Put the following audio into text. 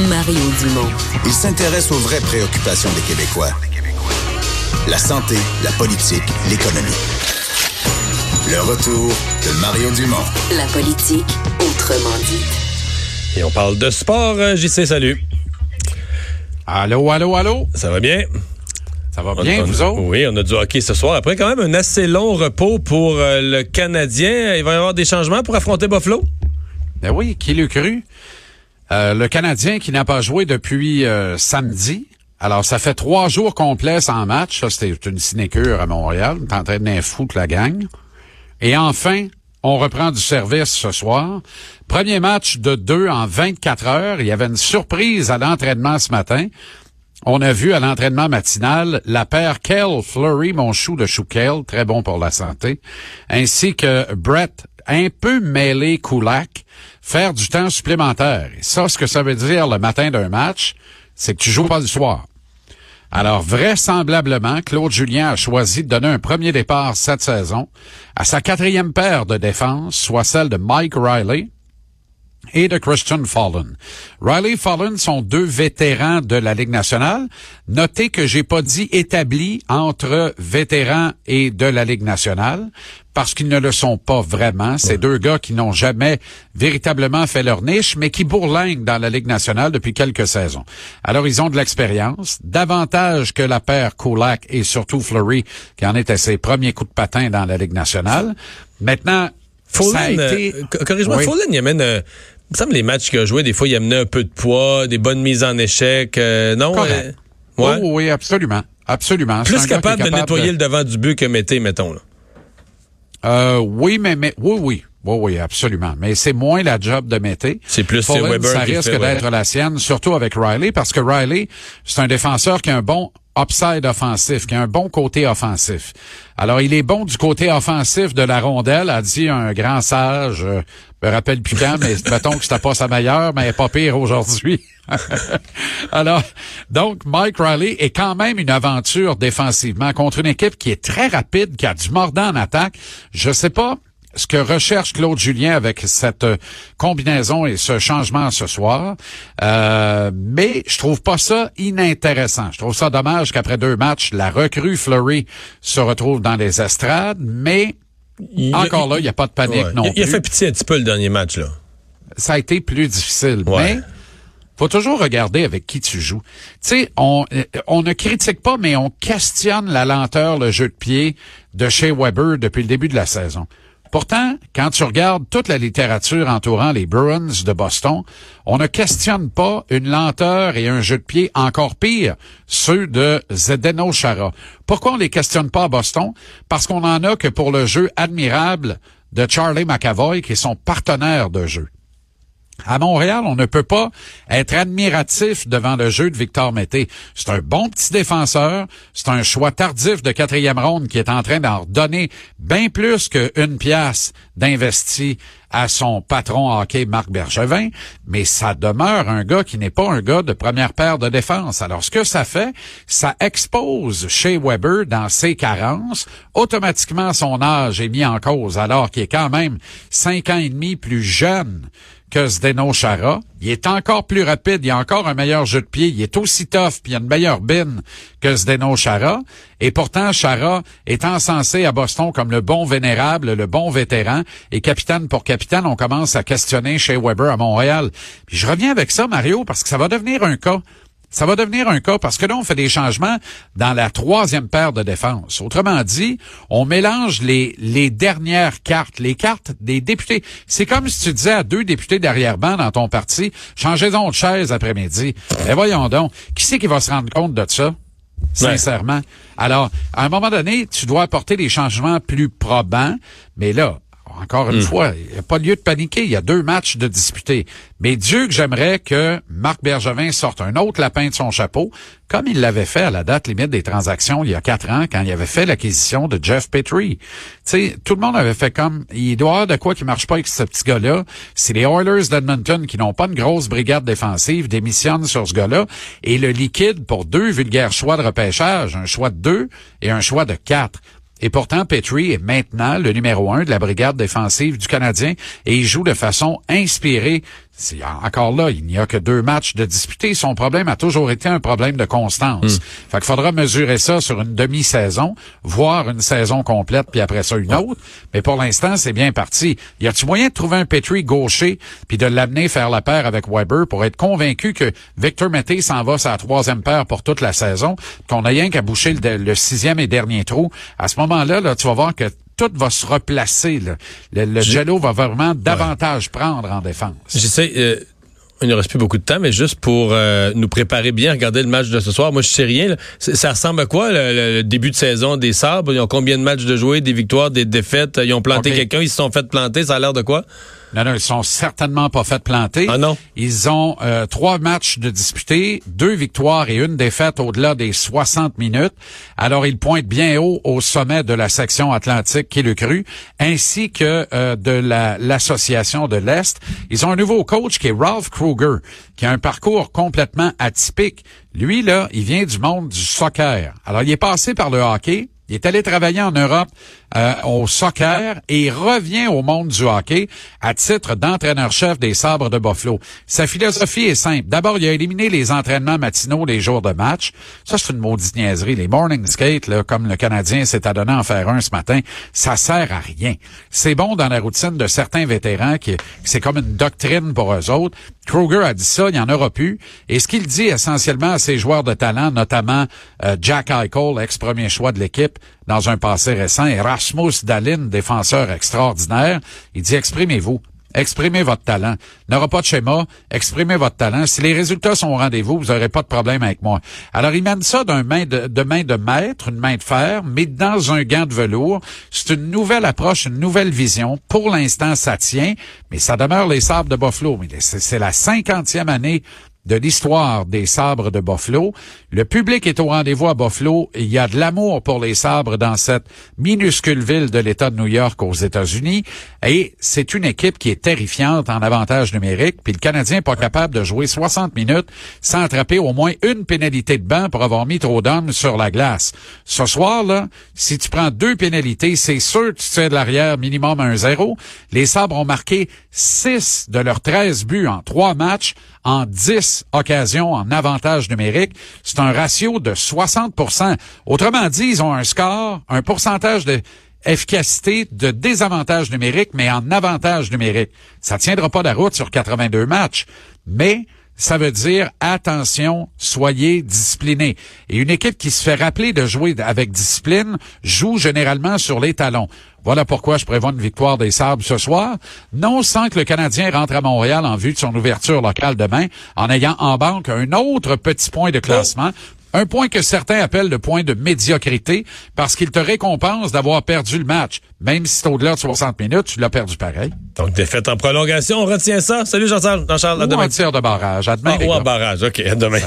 Mario Dumont. Il s'intéresse aux vraies préoccupations des Québécois. La santé, la politique, l'économie. Le retour de Mario Dumont. La politique, autrement dit. Et on parle de sport. euh, JC, salut. Allô, allô, allô? Ça va bien? Ça va bien, On- vous autres? Oui, on a du hockey ce soir. Après, quand même, un assez long repos pour euh, le Canadien. Il va y avoir des changements pour affronter Buffalo? Ben oui, qui l'eût cru? Euh, le Canadien qui n'a pas joué depuis euh, samedi. Alors, ça fait trois jours complets sans match. Ça, c'était une sinécure à Montréal. On est en train de foutre la gang. Et enfin, on reprend du service ce soir. Premier match de deux en 24 heures. Il y avait une surprise à l'entraînement ce matin. On a vu à l'entraînement matinal la paire Kel Flurry, mon chou de chou très bon pour la santé, ainsi que Brett, un peu mêlé Kulak, faire du temps supplémentaire. Et ça, ce que ça veut dire le matin d'un match, c'est que tu joues pas le soir. Alors, vraisemblablement, Claude Julien a choisi de donner un premier départ cette saison à sa quatrième paire de défense, soit celle de Mike Riley, et de Christian Fallen. Riley et Fallen sont deux vétérans de la Ligue nationale. Notez que j'ai pas dit établi entre vétérans et de la Ligue nationale parce qu'ils ne le sont pas vraiment. C'est deux gars qui n'ont jamais véritablement fait leur niche, mais qui bourlinguent dans la Ligue nationale depuis quelques saisons. Alors, ils ont de l'expérience, davantage que la paire Kulak et surtout Fleury, qui en est à ses premiers coups de patin dans la Ligue nationale. Maintenant, été... euh, co- corrige-moi, Oui. Il amène... euh, me semble les matchs qu'il a joués, des fois, il amenait un peu de poids, des bonnes mises en échec. euh, non? Euh, ouais. Oh, oui, absolument. Absolument. Plus capable, de nettoyer le devant du but que Mété, mettons. Là. Euh, oui, mais, mais oui, oui. Oui, oui, absolument. Mais c'est moins la job de Mété. C'est plus, Weber ça risque ouais. d'être la sienne, surtout avec Riley, parce que Riley, c'est un défenseur qui a un bon upside offensif, qui a un bon côté offensif. Alors, il est bon du côté offensif de la rondelle, a dit un grand sage, euh, me rappelle plus mais mettons que c'était pas sa meilleure, mais pas pire aujourd'hui. Alors, donc, Mike Riley est quand même une aventure défensivement contre une équipe qui est très rapide, qui a du mordant en attaque. Je sais pas ce que recherche Claude Julien avec cette euh, combinaison et ce changement ce soir. Euh, mais je trouve pas ça inintéressant. Je trouve ça dommage qu'après deux matchs, la recrue Fleury se retrouve dans les estrades, mais Il- encore là, il n'y a pas de panique ouais. non il, il a plus. fait pitié un petit peu le dernier match. là. Ça a été plus difficile. Ouais. Mais faut toujours regarder avec qui tu joues. Tu sais, on, on ne critique pas, mais on questionne la lenteur, le jeu de pied de chez Weber depuis le début de la saison. Pourtant, quand tu regardes toute la littérature entourant les Bruins de Boston, on ne questionne pas une lenteur et un jeu de pied encore pire, ceux de Zdeno Chara. Pourquoi on les questionne pas à Boston? Parce qu'on en a que pour le jeu admirable de Charlie McAvoy, qui est son partenaire de jeu. À Montréal, on ne peut pas être admiratif devant le jeu de Victor Mété. C'est un bon petit défenseur. C'est un choix tardif de quatrième ronde qui est en train d'en redonner bien plus qu'une pièce d'investi à son patron hockey Marc Bergevin, mais ça demeure un gars qui n'est pas un gars de première paire de défense. Alors, ce que ça fait, ça expose chez Weber dans ses carences. Automatiquement, son âge est mis en cause alors qu'il est quand même cinq ans et demi plus jeune que Zdeno Chara. Il est encore plus rapide, il a encore un meilleur jeu de pied, il est aussi tough, puis il a une meilleure bine que Zdeno Chara. Et pourtant, Chara est encensé à Boston comme le bon vénérable, le bon vétéran. Et capitaine pour capitaine, on commence à questionner chez Weber à Montréal. Puis je reviens avec ça, Mario, parce que ça va devenir un cas. Ça va devenir un cas parce que là, on fait des changements dans la troisième paire de défense. Autrement dit, on mélange les, les dernières cartes, les cartes des députés. C'est comme si tu disais à deux députés d'arrière-ban dans ton parti, changez-en de chaise après-midi. Et voyons donc, qui c'est qui va se rendre compte de ça? Sincèrement. Alors, à un moment donné, tu dois apporter des changements plus probants, mais là, encore une fois, il n'y a pas lieu de paniquer. Il y a deux matchs de disputer. Mais Dieu que j'aimerais que Marc Bergevin sorte un autre lapin de son chapeau, comme il l'avait fait à la date limite des transactions il y a quatre ans, quand il avait fait l'acquisition de Jeff Petrie. Tu sais, tout le monde avait fait comme, il doit y avoir de quoi qui marche pas avec ce petit gars-là. C'est les Oilers d'Edmonton qui n'ont pas une grosse brigade défensive, démissionnent sur ce gars-là, et le liquide pour deux vulgaires choix de repêchage, un choix de deux et un choix de quatre. Et pourtant, Petrie est maintenant le numéro un de la brigade défensive du Canadien et il joue de façon inspirée c'est encore là, il n'y a que deux matchs de disputés. Son problème a toujours été un problème de constance. Fait qu'il faudra mesurer ça sur une demi-saison, voire une saison complète, puis après ça une autre. Mais pour l'instant, c'est bien parti. Y a-tu moyen de trouver un Petrie gaucher, puis de l'amener faire la paire avec Weber pour être convaincu que Victor Mété s'en va sa troisième paire pour toute la saison, qu'on a rien qu'à boucher le, le sixième et dernier trou? À ce moment-là, là, tu vas voir que tout va se replacer. Là. Le, le Jello va vraiment davantage prendre en défense. J'essaie. Euh, il ne reste plus beaucoup de temps, mais juste pour euh, nous préparer bien, regarder le match de ce soir. Moi, je sais rien. Ça ressemble à quoi le, le, début de saison des Sabres? Ils ont combien de matchs de jouer, des victoires, des défaites? Ils ont planté okay. quelqu'un, ils se sont fait planter. Ça a l'air de quoi? Non, non, ils sont certainement pas fait planter. Ah non? Ils ont euh, trois matchs de disputés, deux victoires et une défaite au-delà des 60 minutes. Alors, ils pointent bien haut au sommet de la section atlantique qui le cru, ainsi que euh, de l'association de l'Est. Ils ont un nouveau coach qui est Ralph Kruger, qui a un parcours complètement atypique. Lui, là, il vient du monde du soccer. Alors, il est passé par le hockey, il est allé travailler en Europe euh, au soccer et revient au monde du hockey à titre d'entraîneur-chef des Sabres de Buffalo. Sa philosophie est simple. D'abord, il a éliminé les entraînements matinaux les jours de match. Ça, c'est une maudite niaiserie. Les morning skates, là, comme le Canadien s'est adonné à en faire un ce matin, ça sert à rien. C'est bon dans la routine de certains vétérans qui, c'est comme une doctrine pour eux autres. Kruger a dit ça, il n'y en aura plus. Et ce qu'il dit essentiellement à ses joueurs de talent, notamment euh, Jack Eichel, ex-premier choix de l'équipe dans un passé récent, et Rasmus Dalin, défenseur extraordinaire, il dit exprimez-vous. Exprimez votre talent. N'aura pas de schéma. Exprimez votre talent. Si les résultats sont au rendez-vous, vous n'aurez pas de problème avec moi. Alors, il mène ça d'un main de, de main de maître, une main de fer, mais dans un gant de velours. C'est une nouvelle approche, une nouvelle vision. Pour l'instant, ça tient, mais ça demeure les sables de Buffalo. C'est la cinquantième année de l'histoire des sabres de Buffalo. Le public est au rendez-vous à Buffalo. Il y a de l'amour pour les sabres dans cette minuscule ville de l'État de New York aux États-Unis. Et c'est une équipe qui est terrifiante en avantage numérique. Puis le Canadien n'est pas capable de jouer 60 minutes sans attraper au moins une pénalité de banc pour avoir mis trop d'hommes sur la glace. Ce soir-là, si tu prends deux pénalités, c'est sûr que tu tires de l'arrière minimum un zéro. Les sabres ont marqué 6 de leurs 13 buts en trois matchs en 10 occasions en avantage numérique. C'est un ratio de 60% Autrement dit, ils ont un score, un pourcentage de efficacité de désavantage numérique, mais en avantage numérique. Ça tiendra pas la route sur 82 matchs, mais ça veut dire attention, soyez disciplinés. Et une équipe qui se fait rappeler de jouer avec discipline joue généralement sur les talons. Voilà pourquoi je prévois une victoire des Sabres ce soir, non sans que le Canadien rentre à Montréal en vue de son ouverture locale demain, en ayant en banque un autre petit point de classement. Un point que certains appellent le point de médiocrité parce qu'il te récompense d'avoir perdu le match. Même si c'est au-delà de 60 minutes, tu l'as perdu pareil. Donc, défaite en prolongation, on retient ça. Salut Jean-Charles. Jean-Charles, à ou demain. tir de barrage. À demain, ah, ou en barrage, OK, à demain.